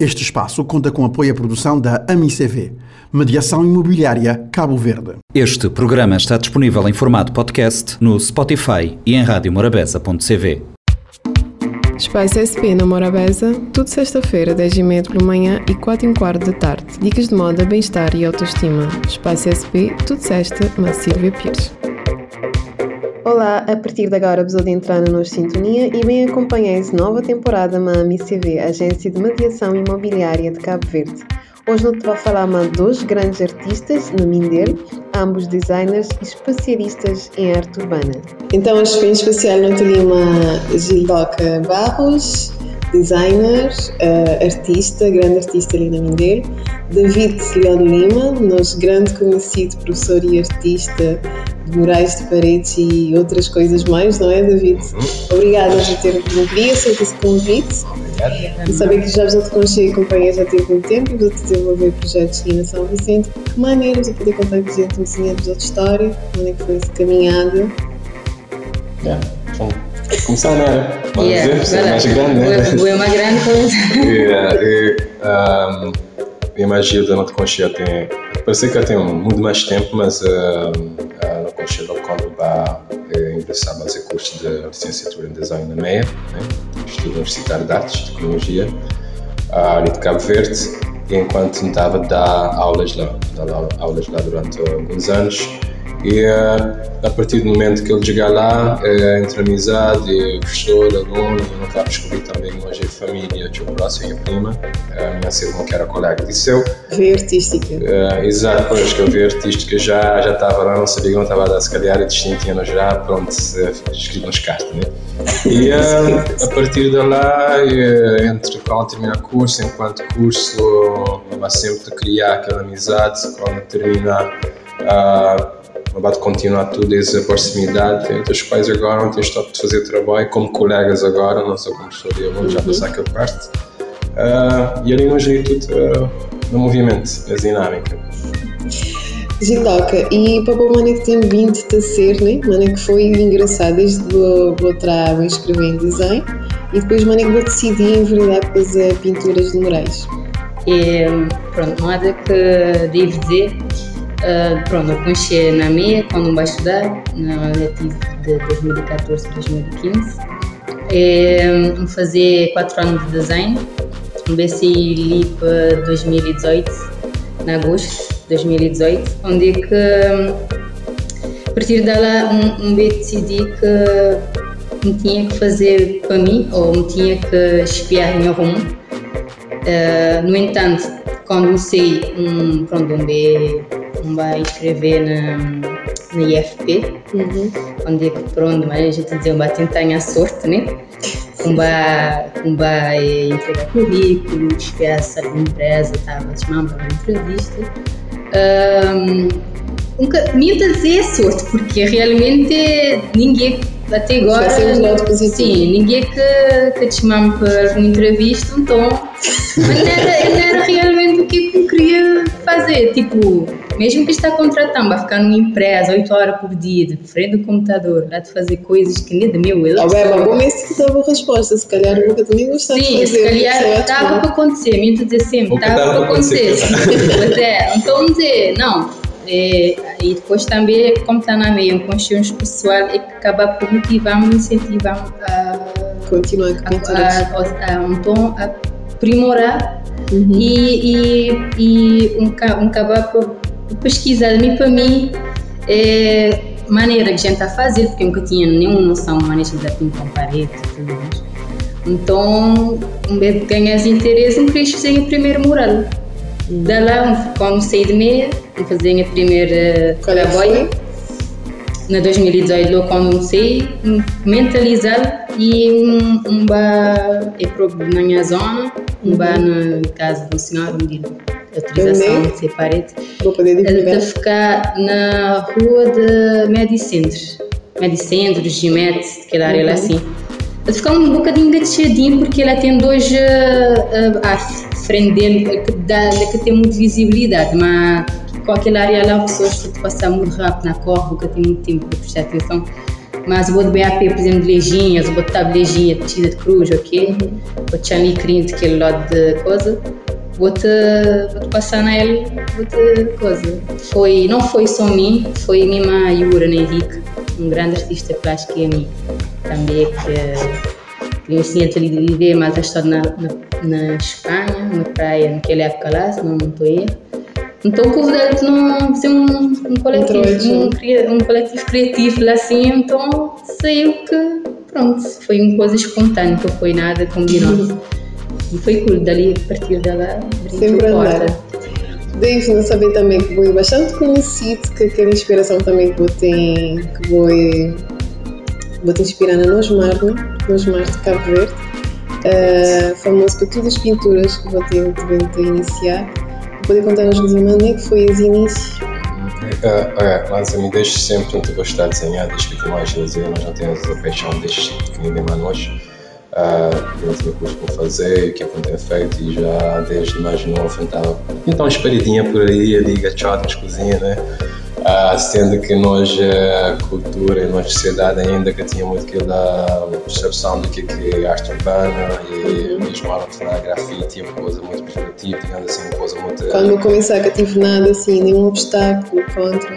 Este espaço conta com apoio à produção da AMICV, Mediação Imobiliária Cabo Verde. Este programa está disponível em formato podcast no Spotify e em radiomorabeza.cv. Espaço SP na Morabeza, tudo sexta-feira, 10h30 pela manhã e 4 h quarto da tarde. Dicas de moda, bem-estar e autoestima. Espaço SP, tudo sexta, na Silvia Pires. Olá, a partir de agora vos de entrar na nossa sintonia e bem acompanheis nova temporada na AMICV, Agência de Mediação Imobiliária de Cabo Verde. Hoje não te vou falar mais dois grandes artistas no Mindelo, ambos designers e especialistas em arte urbana. Então, hoje foi em especial teria uma Gildoca Barros, designer, uh, artista, grande artista ali na Mindelo, David Leão Lima, nosso grande conhecido professor e artista de murais de paredes e outras coisas mais, não é, David? Uhum. Obrigada por ter vindo, aceito esse convite. E saber que já, já te conheci e acompanhei já tem muito tempo e vou te desenvolver projetos aqui na São Vicente. Que maneiras de poder contar com a gente um pouquinho da história, como é que foi essa caminhada? Yeah. Vamos começar, não é? Vamos yeah, dizer, é mais grande, né? É uma grande coisa. yeah, e, um, a magia da Nota Conchia tem. Parece que tenho muito mais tempo, mas uh, a Nota Conchia quando vai é, ingressar a fazer curso de licenciatura em design na MEA, né? Estudo Universitário de Artes e Tecnologia, a área de Cabo Verde, enquanto estava a dar aulas lá, dar aulas lá durante alguns anos e uh, a partir do momento que ele chegar lá, uh, entre amizade, professor, aluno, não estava a descobrir também hoje a família, tinha o próximo e prima, a minha irmã que era colega de liceu. Vê artística. Uh, exato, pois que eu vi artística já, já estava lá, não sabia que não estava a dar, se calhar, distintinha já, pronto, escrevi uns cartas, né? E uh, a partir de lá, entre quando terminar o curso, enquanto curso, vai sempre criar aquela amizade, quando terminar. Uh, de continuar tudo essa proximidade entre os pais agora, não tens estado de fazer trabalho como colegas agora, não sou como professor de aluno, já passar aquela parte. Uh, e ali não geri tudo uh, no movimento, a dinâmica. Zindoca, e para o Mano que tem vindo a ser, né? Mano que foi engraçado desde que vou, vou a escrever em design e depois Mano que vou decidir enveredar para pinturas de murais. É, pronto, nada que devo dizer Uh, pronto, eu conheci na MEA quando vai estudar, na letivo de 2014 2015. É, fazer 4 anos de design, BCI LIP 2018, em agosto de 2018, onde é que a partir dela um, um decidi que me tinha que fazer para mim ou me tinha que espiar em algum. Uh, no entanto, quando comecei um, pronto, um B um vai escrever na, na IFP, uhum. onde é que pronto, mas a gente dizia, vai tentar a sorte, né? Um vai, um vai entregar currículo, espiar se alguma empresa estava te chamando para uma entrevista. Um, nunca, me dizer sorte, porque realmente ninguém até agora. Sim, ninguém que, que te chamava para uma entrevista, então. Mas não era, não era realmente o que eu queria fazer. Tipo, mesmo que está contratando, vai ficar numa empresa 8 horas por dia, de frente do computador, a de fazer coisas que nem de meu eu. Ah, bem, mas bom mesmo que dava resposta, se calhar eu nunca também gostava Sim, de fazer. se calhar estava para acontecer, minto dizer sempre, estava para acontecer. Pois é, então dizer, não, é, e depois também, como está na meio, um consciência pessoal é que acaba por motivar-me, incentivar-me a continuar a, a, a, a, então, a aprimorar uhum. e, e, e um, um acabar por pesquisar mim para mim é maneira que a gente está a fazer, porque eu nunca tinha nenhuma noção de maneira de pintar parede e tudo mais. Então, um bebê ganha esse interesse, queria fazer o primeiro mural. Da lá, quando saí de meia, fazer a primeira colaboia. Na 2018, logo quando comecei, mentalizar e um, um bar é próprio na minha zona, um bar na casa do senhor, onde autorização de ser parede. Vou poder divulgar. De ficar na rua de Medicentro. Medicentro, Gimete, aquela área uhum. lá assim. De ficar um bocadinho gatechadinho porque ela tem dois uh, uh, à frente dele que, dá, que tem muita visibilidade, mas com aquela área lá, pessoas que passam muito rápido na corda, que tem muito tempo para prestar atenção. mas vou bem a pé, por exemplo, de lejinhas, vou botar lejinha, tira de cruz, ok? Vou te ali crente aquele lado de coisa, vou-te vou -te passar nele, vou-te coisa. Foi, não foi só mim, foi minha Yura Henrique, um grande artista plástico e a mim também, que conhecia ali de viver, mas estou na, na, na Espanha, na praia, naquela época lá, se não estou aí. Então convidei-te num ser um, um coletivo, um, um, coletivo criativo lá assim, então saiu que pronto, foi uma coisa espontânea, não foi nada combinado. E foi cool, dali a partir dela Sempre a porta. Deixe-me saber também que foi bastante conhecido, que aquela inspiração também que vou ter, que vou, vou te inspirar na Nosmar, né? Nosmar de Cabo Verde, uh, famoso por todas as pinturas que vou ter, te iniciar poder contar-nos, Lima, onde é que foi os inícios? Uh, é, mas eu me deixo sempre muito gostar de desenhar, desde que eu mais dizer, nós já temos a paixão desde que ninguém mais nós. Uh, eu tive curso para fazer, o que é que eu tenho feito e já desde mais novo então, então espalhadinha por aí, ali, nas cozinhas, né? Uh, sendo que nós, a cultura e a nossa sociedade ainda que tinha muito aquela percepção do que é arte urbana e mesmo a arte na grafite, uma coisa muito pejorativa, digamos assim, uma coisa muito... Quando eu comecei a tive nada assim, nenhum obstáculo contra...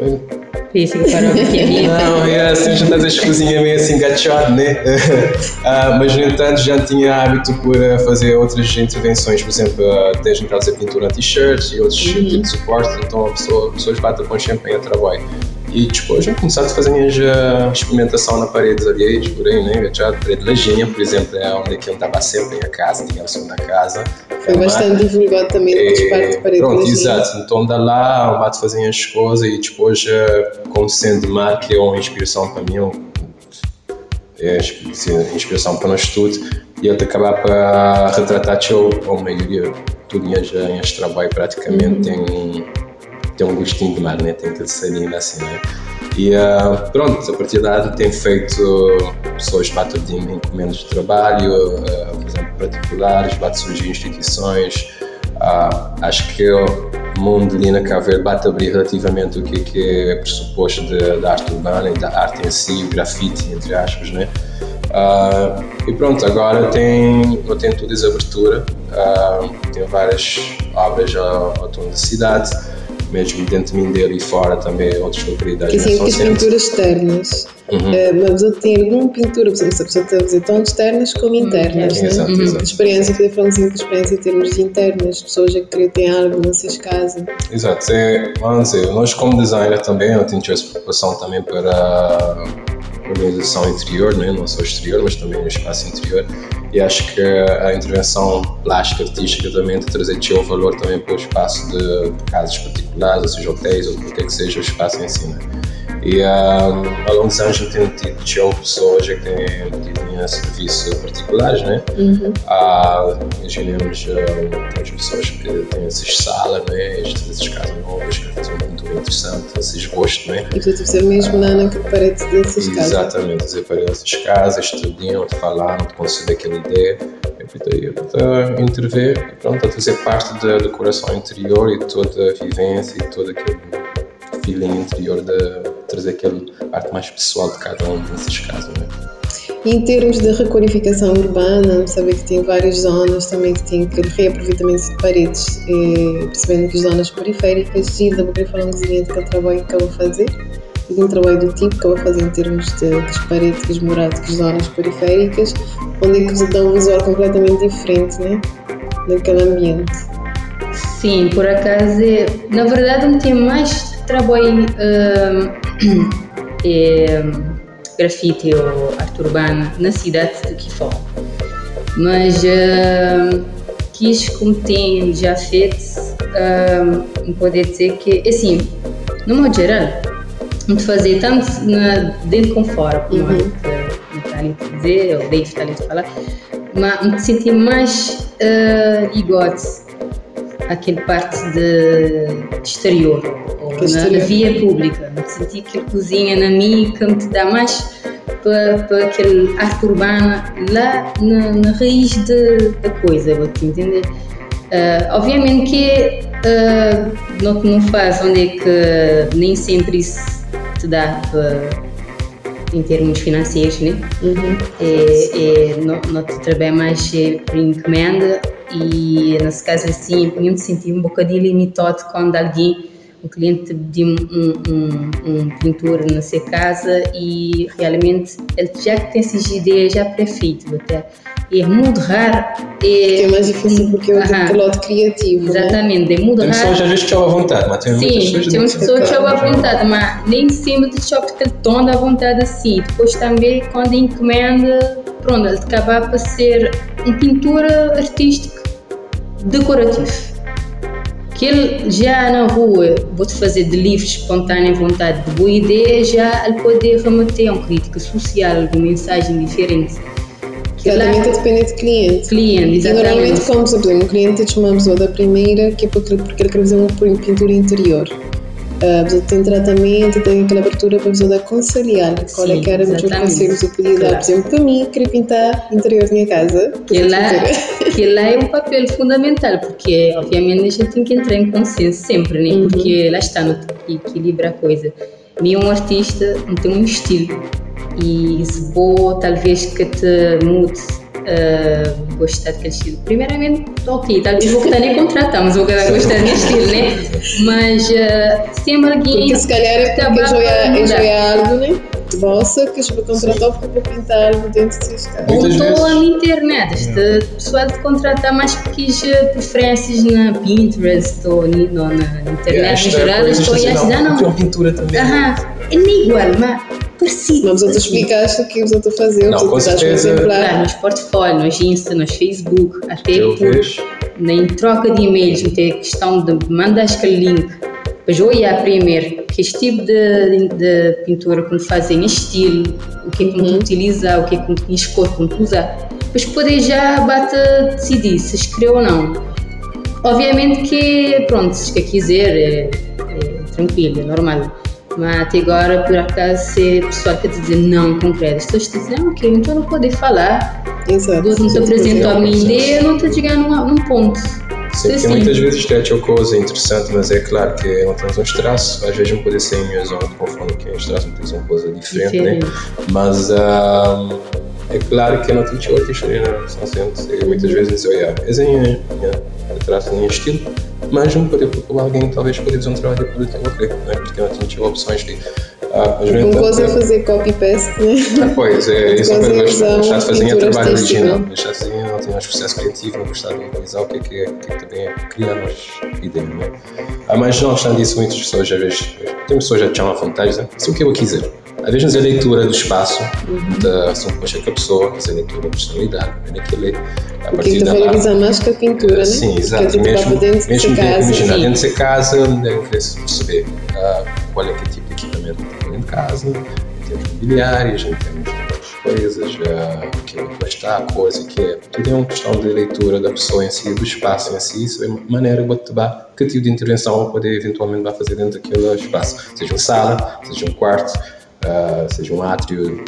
Uh, Pensei que parou Não, é assim, já estás a cozinha meio assim gachado, né? uh, mas no entanto já tinha hábito por uh, fazer outras intervenções, por exemplo, uh, desde trazer pintura a t-shirts e outros uhum. tipos de suporte, então a pessoa, pessoas batem com champanhe a trabalho. E depois já começaram a fazer minha uh, experimentação na paredes alheias, por aí, né? Já parede lajinha, por exemplo, é onde é que eu andava sempre em casa, digamos assim, na casa. Foi bastante divulgado também nas partes de parede Pronto, exato. Então da lá, eu bato fazer as coisas e depois, como sendo marca, é uma inspiração para mim, é inspiração para nós tudo e até acabar para retratar a maioria tudo já em este trabalho praticamente uhum. tem tem um gostinho de mar, né? Tem aquele salinho assim, né? E uh, pronto, a partir daí tem feito pessoas batem de encomendas de trabalho, uh, por exemplo, particulares, bate surgir instituições. Uh, acho que o mundo ali na Cabo bate abrir relativamente o que, que é pressuposto da arte urbana e da arte em si, o grafite, entre aspas, né? Uh, e pronto, agora tem, eu tenho toda essa abertura, uh, tenho várias obras ao, ao da cidade, mesmo dentro de mim dele e fora também outras localidades. Que sim, as pinturas externas. Uhum. Uh, mas eu tenho alguma pintura, por exemplo, se a pessoa está a fazer tanto externas como uhum. internas, uhum. né? exato, uhum. exato. Experiência, queria falar assim de experiência em termos de internas, pessoas a que têm algo nessas casas. Exato, é, vamos dizer, nós como designer também, eu tenho essa preocupação também para organização interior, né? não só exterior, mas também no espaço interior. E acho que a intervenção plástica artística também trazer o valor também para o espaço de, casas particulares, ou seja, hotéis, ou qualquer que seja o espaço em si. Né? E um, dos anos eu tenho tido pessoas que têm tido serviços particulares, né? Uhum. Há, imaginemos, temos pessoas que têm essas salas, né? Estas casas novas que fazem muito interessante, esse esboço, né? E tu deve mesmo na, na parede dessas casas. Exatamente, dizer para essas casas, estudiam, te falaram, te conceder aquela ideia. Eu a intervir e pronto, a fazer parte da decoração interior e toda a vivência e todo aquele feeling interior de trazer aquela parte mais pessoal de cada um desses casos. Né? E em termos de requalificação urbana, saber que tem várias zonas também que tem que reaproveitamento de paredes, e, percebendo que as zonas periféricas, Gilda, vou querer falar um bocadinho daquele trabalho que eu vou fazer e de um trabalho do tipo que eu vou fazer em termos de, das paredes, das moradas, das zonas periféricas, onde é que dá um visual completamente diferente, né? Daquele ambiente. Sim, por acaso, é, na verdade, não tinha mais trabalho. Uh, é, grafite ou arte urbana na cidade de Kifó. Mas uh, quis, como tem já feito, uh, poder dizer que, assim, no modo geral, muito fazer tanto na, dentro como fora, como uhum. está ali a dizer, ou dentro está ali a falar, mas me senti mais uh, ligado àquele parte de, exterior na, na, via pública. Me senti que a cozinha na mica me dá mais para, para aquele arte urbana lá na, na raiz da coisa, vou te entender. Uh, obviamente que uh, não, não faz onde é que nem sempre isso te dá para em termos financeiros, né? Uhum. É, é, não, não te trabalha mais é, por encomenda e nesse caso assim, eu me senti um bocadinho limitado quando alguém, um cliente pediu um, um, um pintor na sua casa e realmente ele já tem essas ideias já pré-feitas até é muito raro. É, é mais difícil porque é o piloto criativo. Né? Exatamente, né? é muito tem raro. Tem pessoas às vezes que à vontade, mas tem Sim, pessoas tem pessoas que à vontade, mas nem sempre te choque aquele tom da vontade assim. Depois também, quando encomenda, pronto, ele acaba para ser um pintor artístico decorativo. Que ele já na rua, vou-te fazer de livros espontânea vontade, de boa ideia, já ele pode remeter a uma crítica social, uma mensagem diferente Exatamente, a depender de cliente. Cliente, exatamente. E normalmente, como por exemplo, um cliente pessoa da primeira, que é porque, porque ele quer fazer uma pintura interior. A pessoa tem tratamento, tem aquela abertura para a pessoa aconselhar qual é que era o conselho que eu podia dar. Por exemplo, para mim, querer pintar interior da minha casa. Que lá, que lá é um papel fundamental, porque obviamente a gente tem que entrar em consenso sempre, né? Uhum. porque lá está no que equilibra a coisa. Nenhum artista não tem um estilo e se vou talvez que te mude uh, gostar daquele estilo. Primeiramente, ok, talvez vou nem contratar, mas vou gostar desse estilo, né? Mas uh, sempre alguém. Porque se calhar é porque enjoia algo, né? vossa que para contratar para pintar dentro de casa. Ou estou na internet, este pessoal te contratar mais porque preferências na Pinterest ou na internet em geral, estou a ajudar não. Tem pintura também. Aham, é nem igual, mas parecido. Mas tu explicaste o que os outros faziam, não, com certeza. Claro, nos portfólios, nos Insta, nos Facebook, até por, em troca de e-mails, tem a questão de mandar aquele link mas eu ia primeiro que este tipo de, de pintura como fazem estilo, o que é que uhum. utiliza, o que é que tens cor como usar, depois poder já bate decidir se escreveu ou não. Obviamente que, pronto, se quiser, é, é tranquilo, é normal. Mas até agora, por acaso, se a pessoa quer dizer não concreto, as pessoas dizem, ah, ok, então não poder falar. Exato. Não te apresento a minha ideia, não te chegar num, num ponto. Sim, porque muitas vezes é uma coisa interessante, mas é claro que não temos um traços, às vezes não pode ser em minha zona, conforme que traços não temos uma coisa diferente, diferente. né? Mas um, é claro que não tem outra história, né? São muitas vezes olha, esse é minha, traço, minha estilo, mas não pode procurar alguém, talvez pode fazer um trabalho de produto, ok, né? Porque não tinha opções de ah, um coisa é fazer copy-paste, né? Ah, pois, é, isso é uma coisa deixar de fazer trabalho original, deixar assim, não tem mais processo criativo, não gostar de utilizar o que é que, é, que, é que também é criar novas ideias, né? Ah, mas não obstante isso, muitas pessoas, às vezes, tem pessoas já chamam a vontade, né? Isso é o que eu quiser. Às vezes, a leitura do espaço, uhum. da são poxa que a pessoa, a leitura da personalidade, é daquilo a partir da valoriza mais que a pintura, né? Sim, exato. Porque, tipo, mesmo, dentro mesmo de casa, imaginar, dentro de casa, deve perceber uh, qual é que tipo de equipamento casa, em termos imobiliários, em termos de outras coisas, uh, o que é gostar, a coisa que é. Tudo é uma questão de leitura da pessoa em si, do espaço em si, isso é uma maneira de que tipo de intervenção vai poder eventualmente vai fazer dentro daquele espaço, seja uma sala, seja um quarto, uh, seja um átrio,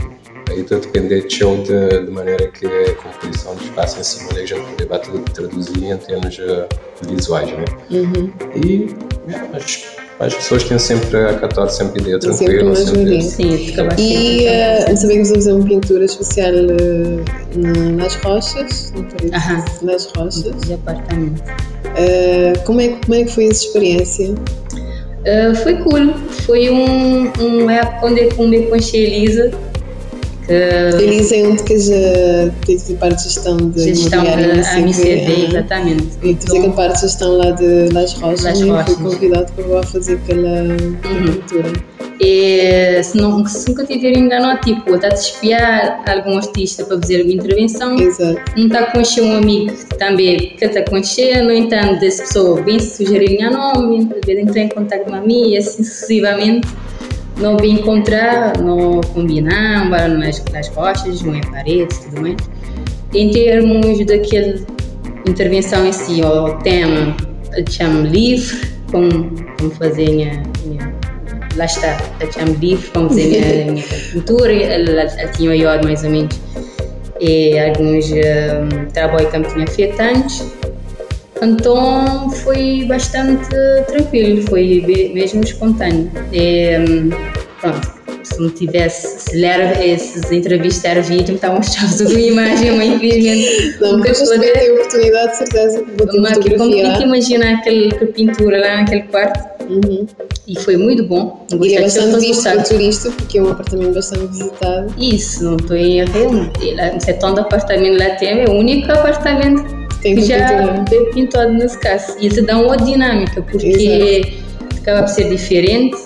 aí tudo depende de show de, de, maneira que a composição do espaço em a gente poder traduzir em termos uh, visuais, né? Uhum. E, yeah, mas as pessoas têm sempre a sempre ideia tranquila. Sempre, Sim, E uh, sabemos fazer uma pintura especial uh, nas rochas, nas rochas. De apartamento. Uh, como, é, como é que foi essa experiência? Uh, foi cool. Foi um, um época onde eu me conheci Elisa Uh, Elisa é onde que já teve parte de gestão de gestão da MCD, exatamente. E tu então, parte de gestão lá de Las Rochas Las e fui convidado para fazer aquela uhum. pintura. E, se, não, se nunca tiver engano, tipo, está a espiar algum artista para fazer uma intervenção, Exato. não está a conhecer um amigo também que está a conhecer, no entanto, dessa pessoa vem sugerir o nome, entrar em contato com a mim e assim sucessivamente não vi encontrar, não combinar, nas, nas costas, não é paredes e tudo mais. Em termos daquela intervenção em si, o tema, chamo livre, como, como fazer minha, minha lá está, eu chamo livre, como fazer minha, minha pintura, ela, ela tinha olhado mais ou menos e alguns um, trabalhos que eu tinha feito antes. Então foi bastante tranquilo, foi mesmo espontâneo. E, um, pronto, se não tivesse, se lhe era, essas entrevistas era vídeo, então mostrava uma imagem, mas infelizmente Não, nunca ver. tem oportunidade, de certeza, que vou ter Mas como fotografia. que imagina aquele, aquela pintura lá naquele quarto Uhum. e foi muito bom. E é Gostei bastante visto para turista, porque é um apartamento bastante visitado. Isso, não estou em erro. Ele- Esse tanto apartamento lá tem, é o único apartamento Tem que já pintura. foi pintado nesse caso. E isso dá uma dinâmica, porque acaba por ser diferente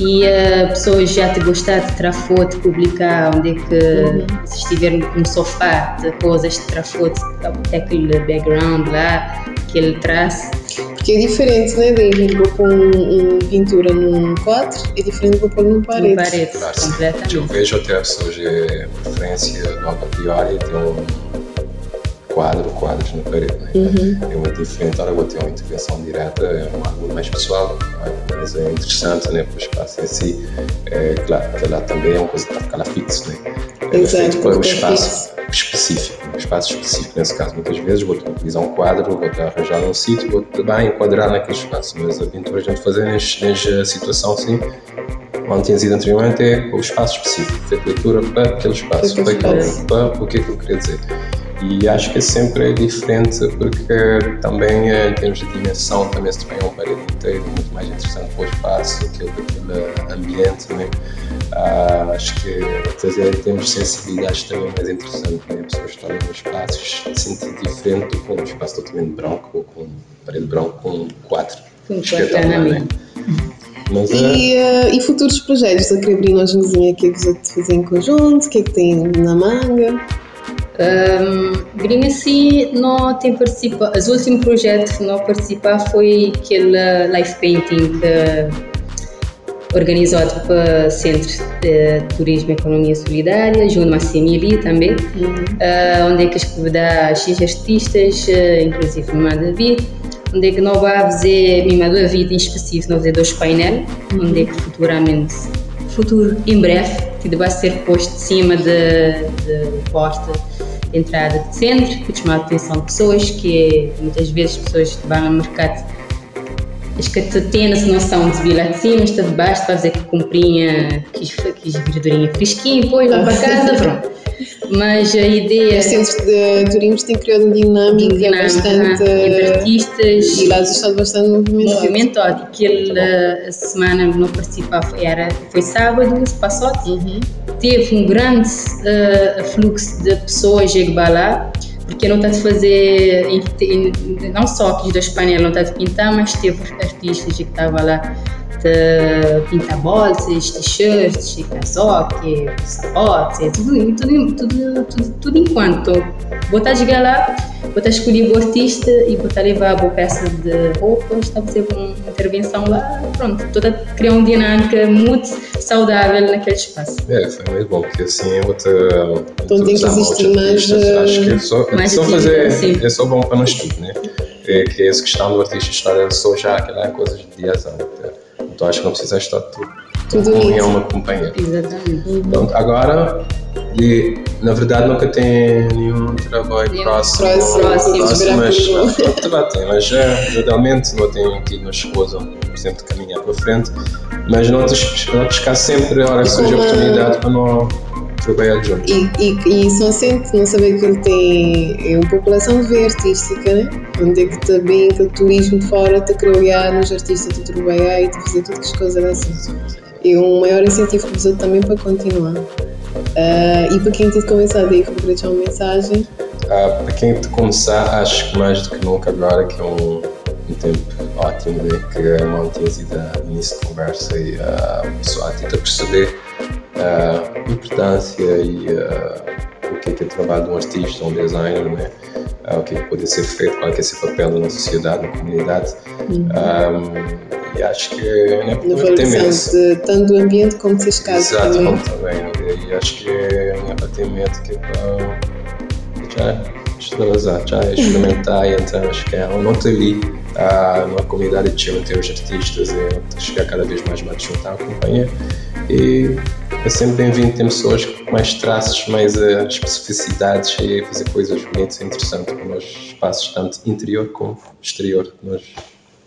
e a pessoa já te gostar de tirar foto, publicar onde é que se estiver num sofá de coisas, de tirar foto, até aquele background lá que ele traz. Porque é diferente, né, David? Vou pôr um, um pintura num quadro, é diferente de vou pôr num No parede. parede, Claro, sim. completamente. Eu vejo até pessoas de preferência logo a priori ter um quadro, quadros na parede. Né? É muito diferente. Agora vou ter uma intervenção direta, é um algo mais pessoal, mas é interessante né? para o espaço em si. É claro que lá também é uma coisa para ficar lá fixo. Né? É Exato, feito para o fica espaço específico, um espaço específico nesse caso. Muitas vezes vou utilizar um quadro, vou arranjar um sítio, vou bem enquadrar naquele espaço, mas a pintura a gente fazer nesta situação onde tinha sido anteriormente é o espaço específico, feito leitura para aquele espaço, Para para, para o que é que eu queria dizer. E acho que é sempre diferente porque também eh, em termos de dimensão também se tem uma parede inteira muito mais interessante para o espaço, aquele, aquele ambiente, né? Ah, acho que fazer em termos de sensibilidades também é mais interessante, né? A pessoa está no espaço se sentir diferente do que um espaço totalmente branco ou com parede branca com quatro. Espetacular, né? Completamente. Mas, eh, E, eh, e futuros projetos da Cabrina Hojenzinha, o que é que vos fazer em conjunto? O que é que tem na manga? Um, Green assim não tem participado. Os últimos projetos que não participar foi aquele live painting organizado para Centro de Turismo e Economia Solidária, junto a Massimili também, uh, onde é que convidar X artistas, uh, inclusive o David, onde é que nós vamos fazer, mesmo David em específico, nós fazer dois painéis, onde é que futuramente, futuro. em breve, que vai ser posto de cima da porta entrada de centro, que chama a atenção de pessoas, que é, muitas vezes pessoas que vão ao mercado as que têm essa noção de vir lá de cima, está de baixo, para dizer que comprinha, quis, quis verdurinha fresquinha, depois vai para casa, pronto. Mas a ideia. Os centros de turismo têm criado uma dinâmica, dinâmica bastante. entre artistas E lá estado bastante movimentado. movimentado. Aquele a semana não participava, era, foi sábado, passou. Uhum. Teve um grande uh, fluxo de pessoas que lá, porque não está a fazer, não só aqui dois painéis, não está a pintar, mas teve artistas que estavam lá de pintar bolsas, t-shirts, casaque, sapatos, tudo, tudo, tudo, tudo, tudo enquanto. Botar chegar lá, botar escolher o artista e botar levar a boa peça de roupas, está a fazer uma intervenção lá, pronto, toda criar uma dinâmica muito saudável naquele espaço. É, foi muito bom, porque assim eu vou te. Então tem que existir mais. Acho que é só, mais só fazer. sim. É só bom para nós tudo, né? É que essa questão do artista estar é só já aquela coisa de dias antes. Então acho que não precisa estar tudo. Tudo com unido. uma companhia. Exatamente. Pronto, agora, e, na verdade, nunca tem nenhum trabalho Nenhum próximo. próximo, próximo, esperar mas pronto, vai ter, mas já, geralmente não tenho tido uma esposa, por exemplo, de caminhar para frente, mas não te não te sempre a hora que surge a- oportunidade para não trabalhar junto. E, e, e São Centro, não saber que ele tem é uma população de artística, né? Onde é que também aquele turismo de fora te criar nos artistas de trabalhar e te fazer todas as coisas assim. É um maior incentivo que vos também para continuar. Ah, e para quem tem começado aí, vou deixar uma mensagem. Ah, para quem te começar, acho que mais do que nunca agora que é um, um tempo ótimo, né? que a mão tinha sido a início de conversa e ah, a pessoa tenta perceber a importância e ah, o que é, que é o trabalho de um artista, um designer, né? Ah, o que é que pode ser feito, qual é que é esse papel na sociedade, na comunidade. Ah, e acho que né, Na valorização de tanto do ambiente como de seus casos Exato, também. como também. né? E acho que é medo, que é para já extravasar, já experimentar e então acho que é não te vi ah, numa comunidade de Chile, ter os artistas e chegar cada vez mais mais juntar a companhia e é sempre bem-vindo ter pessoas com mais traços, mais uh, especificidades e fazer coisas bonitas e interessantes para os espaços tanto interior como exterior que nós,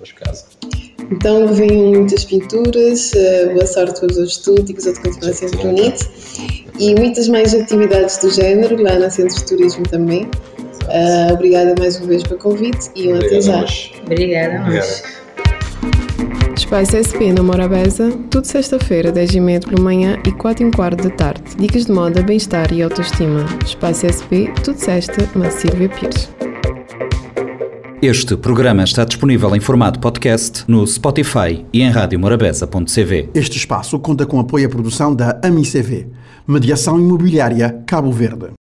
nos casa. Então venham muitas pinturas, uh, boa sorte para os estudos e que os outros continuem sempre bonito. E muitas mais atividades do género lá na Centro de Turismo também. Uh, obrigada mais uma vez pelo convite e um até já. Obrigada a nós. Espaço SP na Morabeza, tudo sexta-feira, 10h30 pela manhã e 4 h quarto da tarde. Dicas de moda, bem-estar e autoestima. Espaço SP, tudo sexta, na Silvia Pires. Este programa está disponível em formato podcast no Spotify e em radiomorabeza.cv. Este espaço conta com apoio à produção da AMICV, Mediação Imobiliária Cabo Verde.